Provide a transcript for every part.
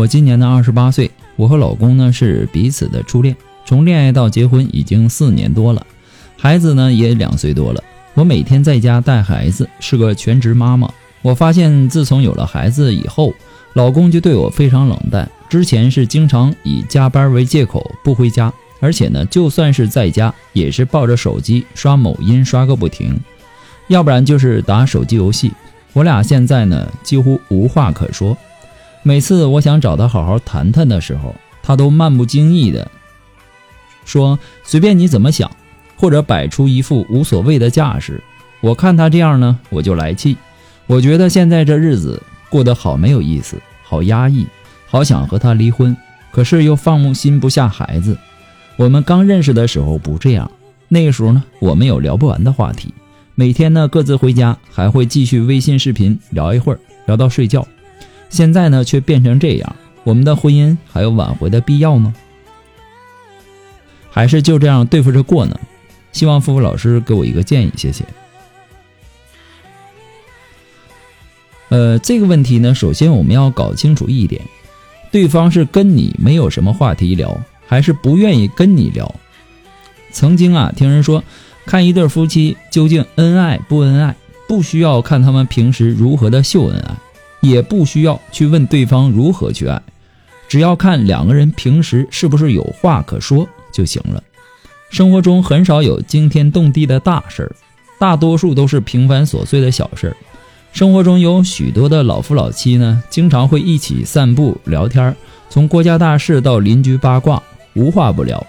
我今年呢二十八岁，我和老公呢是彼此的初恋，从恋爱到结婚已经四年多了，孩子呢也两岁多了。我每天在家带孩子，是个全职妈妈。我发现自从有了孩子以后，老公就对我非常冷淡。之前是经常以加班为借口不回家，而且呢就算是在家，也是抱着手机刷某音刷个不停，要不然就是打手机游戏。我俩现在呢几乎无话可说。每次我想找他好好谈谈的时候，他都漫不经意的说：“随便你怎么想。”或者摆出一副无所谓的架势。我看他这样呢，我就来气。我觉得现在这日子过得好没有意思，好压抑，好想和他离婚，可是又放心不下孩子。我们刚认识的时候不这样，那个时候呢，我们有聊不完的话题，每天呢各自回家还会继续微信视频聊一会儿，聊到睡觉。现在呢，却变成这样，我们的婚姻还有挽回的必要吗？还是就这样对付着过呢？希望付付老师给我一个建议，谢谢。呃，这个问题呢，首先我们要搞清楚一点，对方是跟你没有什么话题聊，还是不愿意跟你聊？曾经啊，听人说，看一对夫妻究竟恩爱不恩爱，不需要看他们平时如何的秀恩爱。也不需要去问对方如何去爱，只要看两个人平时是不是有话可说就行了。生活中很少有惊天动地的大事儿，大多数都是平凡琐碎的小事儿。生活中有许多的老夫老妻呢，经常会一起散步聊天，从国家大事到邻居八卦，无话不聊。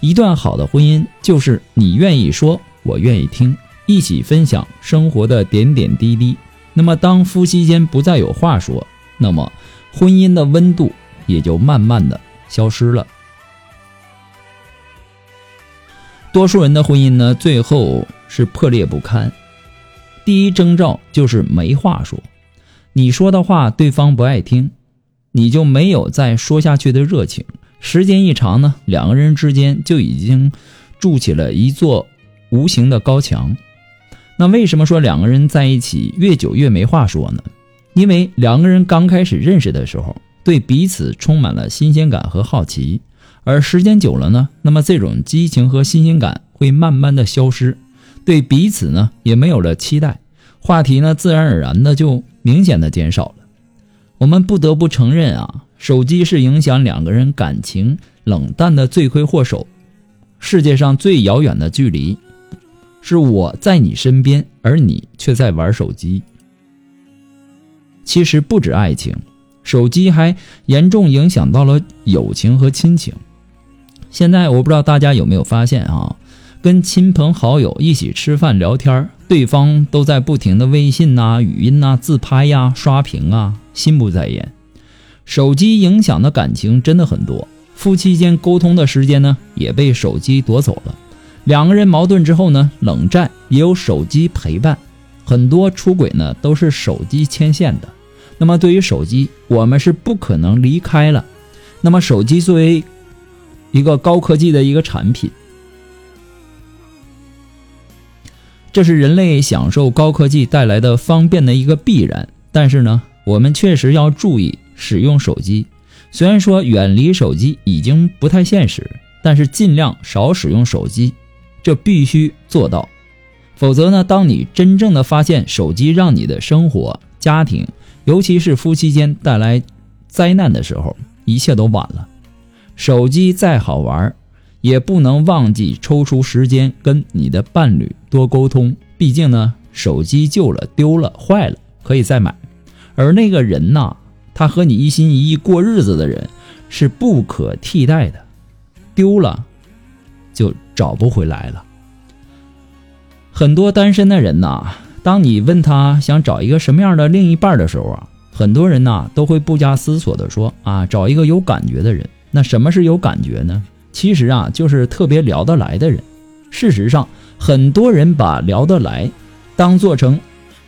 一段好的婚姻就是你愿意说，我愿意听，一起分享生活的点点滴滴。那么，当夫妻间不再有话说，那么婚姻的温度也就慢慢的消失了。多数人的婚姻呢，最后是破裂不堪。第一征兆就是没话说，你说的话对方不爱听，你就没有再说下去的热情。时间一长呢，两个人之间就已经筑起了一座无形的高墙。那为什么说两个人在一起越久越没话说呢？因为两个人刚开始认识的时候，对彼此充满了新鲜感和好奇，而时间久了呢，那么这种激情和新鲜感会慢慢的消失，对彼此呢也没有了期待，话题呢自然而然的就明显的减少了。我们不得不承认啊，手机是影响两个人感情冷淡的罪魁祸首，世界上最遥远的距离。是我在你身边，而你却在玩手机。其实不止爱情，手机还严重影响到了友情和亲情。现在我不知道大家有没有发现啊，跟亲朋好友一起吃饭聊天，对方都在不停的微信呐、语音呐、自拍呀、刷屏啊，心不在焉。手机影响的感情真的很多，夫妻间沟通的时间呢，也被手机夺走了。两个人矛盾之后呢，冷战也有手机陪伴，很多出轨呢都是手机牵线的。那么对于手机，我们是不可能离开了。那么手机作为一个高科技的一个产品，这是人类享受高科技带来的方便的一个必然。但是呢，我们确实要注意使用手机。虽然说远离手机已经不太现实，但是尽量少使用手机。这必须做到，否则呢，当你真正的发现手机让你的生活、家庭，尤其是夫妻间带来灾难的时候，一切都晚了。手机再好玩，也不能忘记抽出时间跟你的伴侣多沟通。毕竟呢，手机旧了、丢了、坏了可以再买，而那个人呐，他和你一心一意过日子的人是不可替代的，丢了就找不回来了。很多单身的人呐，当你问他想找一个什么样的另一半的时候啊，很多人呐都会不加思索的说啊，找一个有感觉的人。那什么是有感觉呢？其实啊，就是特别聊得来的人。事实上，很多人把聊得来当做成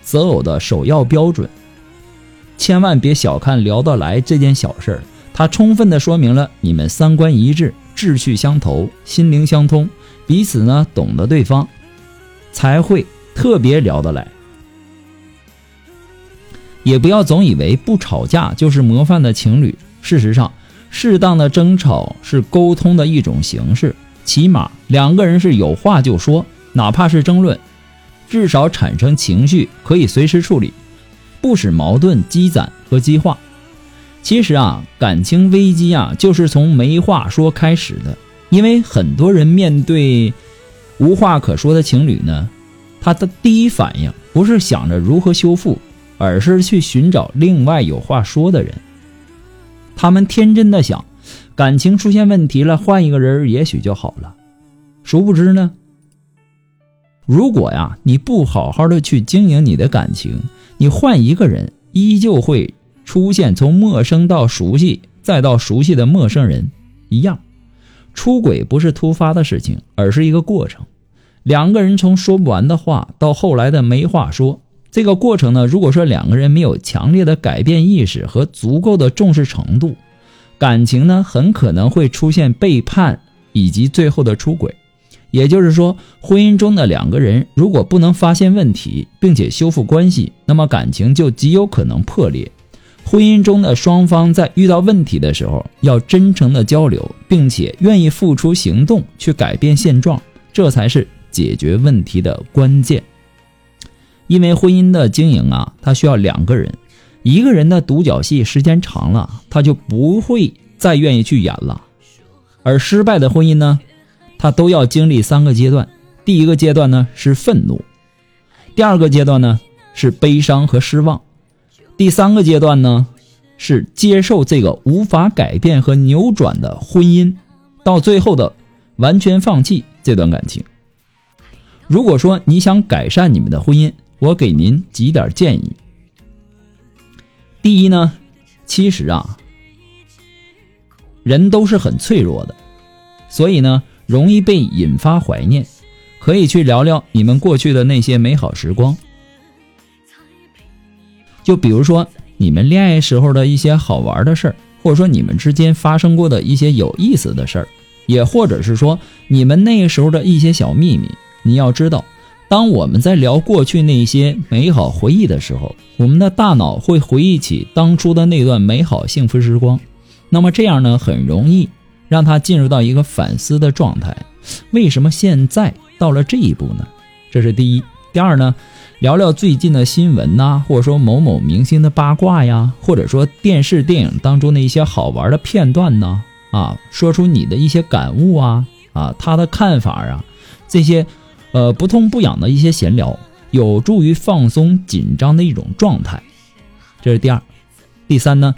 择偶的首要标准。千万别小看聊得来这件小事儿，它充分的说明了你们三观一致、志趣相投、心灵相通，彼此呢懂得对方。才会特别聊得来，也不要总以为不吵架就是模范的情侣。事实上，适当的争吵是沟通的一种形式，起码两个人是有话就说，哪怕是争论，至少产生情绪可以随时处理，不使矛盾积攒和激化。其实啊，感情危机啊，就是从没话说开始的，因为很多人面对。无话可说的情侣呢，他的第一反应不是想着如何修复，而是去寻找另外有话说的人。他们天真的想，感情出现问题了，换一个人也许就好了。殊不知呢，如果呀你不好好的去经营你的感情，你换一个人，依旧会出现从陌生到熟悉，再到熟悉的陌生人一样。出轨不是突发的事情，而是一个过程。两个人从说不完的话到后来的没话说，这个过程呢，如果说两个人没有强烈的改变意识和足够的重视程度，感情呢很可能会出现背叛以及最后的出轨。也就是说，婚姻中的两个人如果不能发现问题并且修复关系，那么感情就极有可能破裂。婚姻中的双方在遇到问题的时候，要真诚的交流，并且愿意付出行动去改变现状，这才是解决问题的关键。因为婚姻的经营啊，它需要两个人，一个人的独角戏时间长了，他就不会再愿意去演了。而失败的婚姻呢，它都要经历三个阶段，第一个阶段呢是愤怒，第二个阶段呢是悲伤和失望。第三个阶段呢，是接受这个无法改变和扭转的婚姻，到最后的完全放弃这段感情。如果说你想改善你们的婚姻，我给您几点建议。第一呢，其实啊，人都是很脆弱的，所以呢，容易被引发怀念，可以去聊聊你们过去的那些美好时光。就比如说你们恋爱时候的一些好玩的事儿，或者说你们之间发生过的一些有意思的事儿，也或者是说你们那时候的一些小秘密。你要知道，当我们在聊过去那些美好回忆的时候，我们的大脑会回忆起当初的那段美好幸福时光。那么这样呢，很容易让他进入到一个反思的状态。为什么现在到了这一步呢？这是第一。第二呢？聊聊最近的新闻呐，或者说某某明星的八卦呀，或者说电视电影当中的一些好玩的片段呢，啊，说出你的一些感悟啊，啊，他的看法啊，这些，呃，不痛不痒的一些闲聊，有助于放松紧张的一种状态。这是第二，第三呢，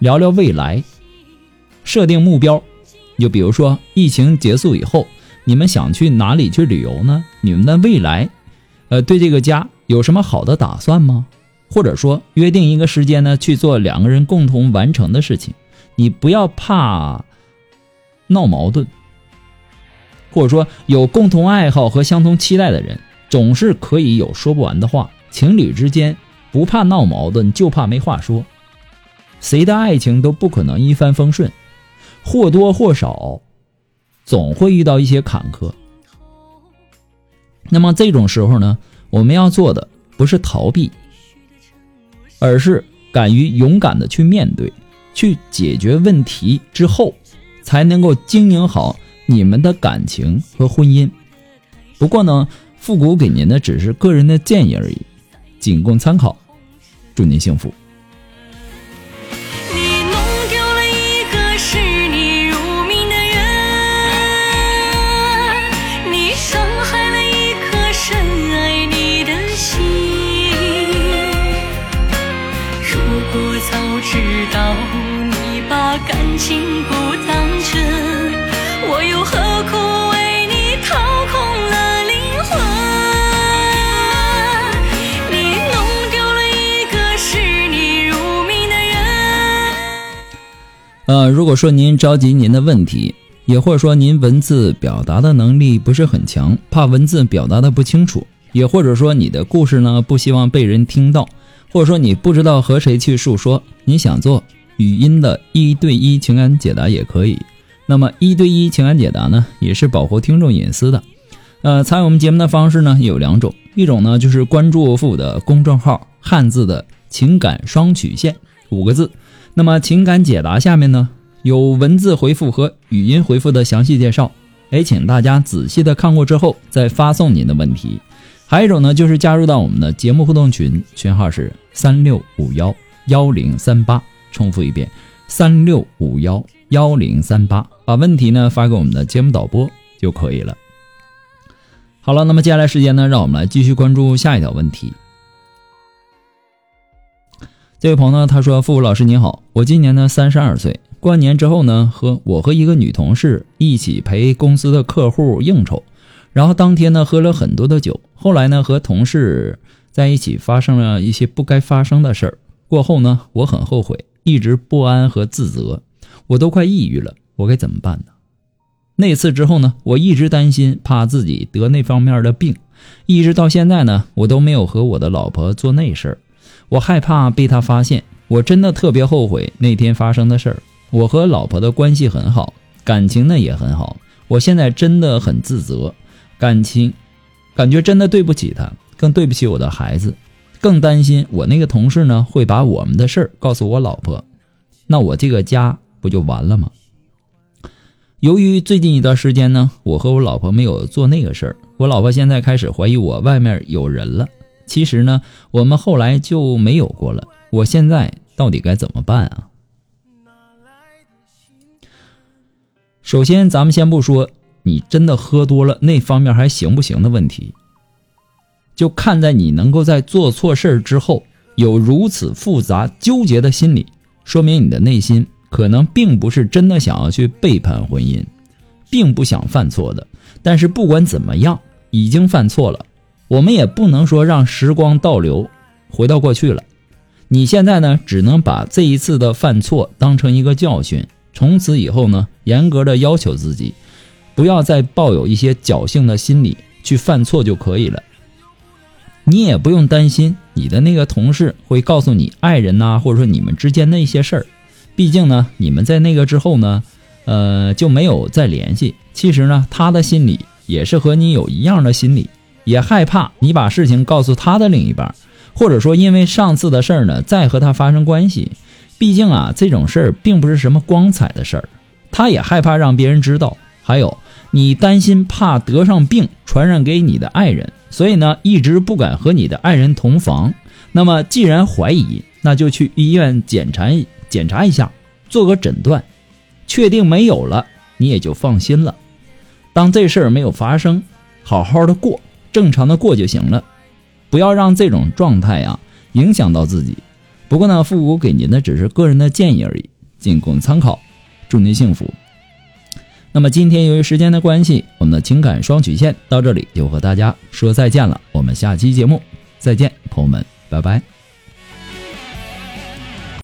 聊聊未来，设定目标，就比如说疫情结束以后，你们想去哪里去旅游呢？你们的未来。呃，对这个家有什么好的打算吗？或者说约定一个时间呢，去做两个人共同完成的事情。你不要怕闹矛盾，或者说有共同爱好和相同期待的人，总是可以有说不完的话。情侣之间不怕闹矛盾，就怕没话说。谁的爱情都不可能一帆风顺，或多或少总会遇到一些坎坷。那么这种时候呢，我们要做的不是逃避，而是敢于勇敢的去面对，去解决问题之后，才能够经营好你们的感情和婚姻。不过呢，复古给您的只是个人的建议而已，仅供参考。祝您幸福。不早知道你把感情不当真，我又何苦为你掏空了灵魂？你弄丢了一个视你如命的人。呃，如果说您着急您的问题，也或者说您文字表达的能力不是很强，怕文字表达的不清楚，也或者说你的故事呢不希望被人听到，或者说你不知道和谁去诉说，你想做。语音的一对一情感解答也可以。那么一对一情感解答呢，也是保护听众隐私的。呃，参与我们节目的方式呢有两种，一种呢就是关注父的公众号“汉字的情感双曲线”五个字。那么情感解答下面呢有文字回复和语音回复的详细介绍。哎，请大家仔细的看过之后再发送您的问题。还有一种呢就是加入到我们的节目互动群，群号是三六五幺幺零三八。重复一遍，三六五幺幺零三八，把问题呢发给我们的节目导播就可以了。好了，那么接下来时间呢，让我们来继续关注下一条问题。这位朋友呢，他说：“付付老师您好，我今年呢三十二岁，过完年之后呢，和我和一个女同事一起陪公司的客户应酬，然后当天呢喝了很多的酒，后来呢和同事在一起发生了一些不该发生的事儿，过后呢我很后悔。”一直不安和自责，我都快抑郁了，我该怎么办呢？那次之后呢，我一直担心，怕自己得那方面的病，一直到现在呢，我都没有和我的老婆做那事儿，我害怕被她发现，我真的特别后悔那天发生的事儿。我和老婆的关系很好，感情呢也很好，我现在真的很自责，感情，感觉真的对不起他，更对不起我的孩子。更担心我那个同事呢会把我们的事儿告诉我老婆，那我这个家不就完了吗？由于最近一段时间呢，我和我老婆没有做那个事儿，我老婆现在开始怀疑我外面有人了。其实呢，我们后来就没有过了。我现在到底该怎么办啊？首先，咱们先不说你真的喝多了那方面还行不行的问题。就看在你能够在做错事儿之后有如此复杂纠结的心理，说明你的内心可能并不是真的想要去背叛婚姻，并不想犯错的。但是不管怎么样，已经犯错了，我们也不能说让时光倒流，回到过去了。你现在呢，只能把这一次的犯错当成一个教训，从此以后呢，严格的要求自己，不要再抱有一些侥幸的心理去犯错就可以了。你也不用担心你的那个同事会告诉你爱人呐，或者说你们之间那些事儿。毕竟呢，你们在那个之后呢，呃，就没有再联系。其实呢，他的心里也是和你有一样的心理，也害怕你把事情告诉他的另一半，或者说因为上次的事儿呢，再和他发生关系。毕竟啊，这种事儿并不是什么光彩的事儿，他也害怕让别人知道。还有，你担心怕得上病传染给你的爱人。所以呢，一直不敢和你的爱人同房。那么，既然怀疑，那就去医院检查检查一下，做个诊断，确定没有了，你也就放心了。当这事儿没有发生，好好的过，正常的过就行了，不要让这种状态啊影响到自己。不过呢，复古给您的只是个人的建议而已，仅供参考。祝您幸福。那么今天由于时间的关系，我们的情感双曲线到这里就和大家说再见了。我们下期节目再见，朋友们，拜拜。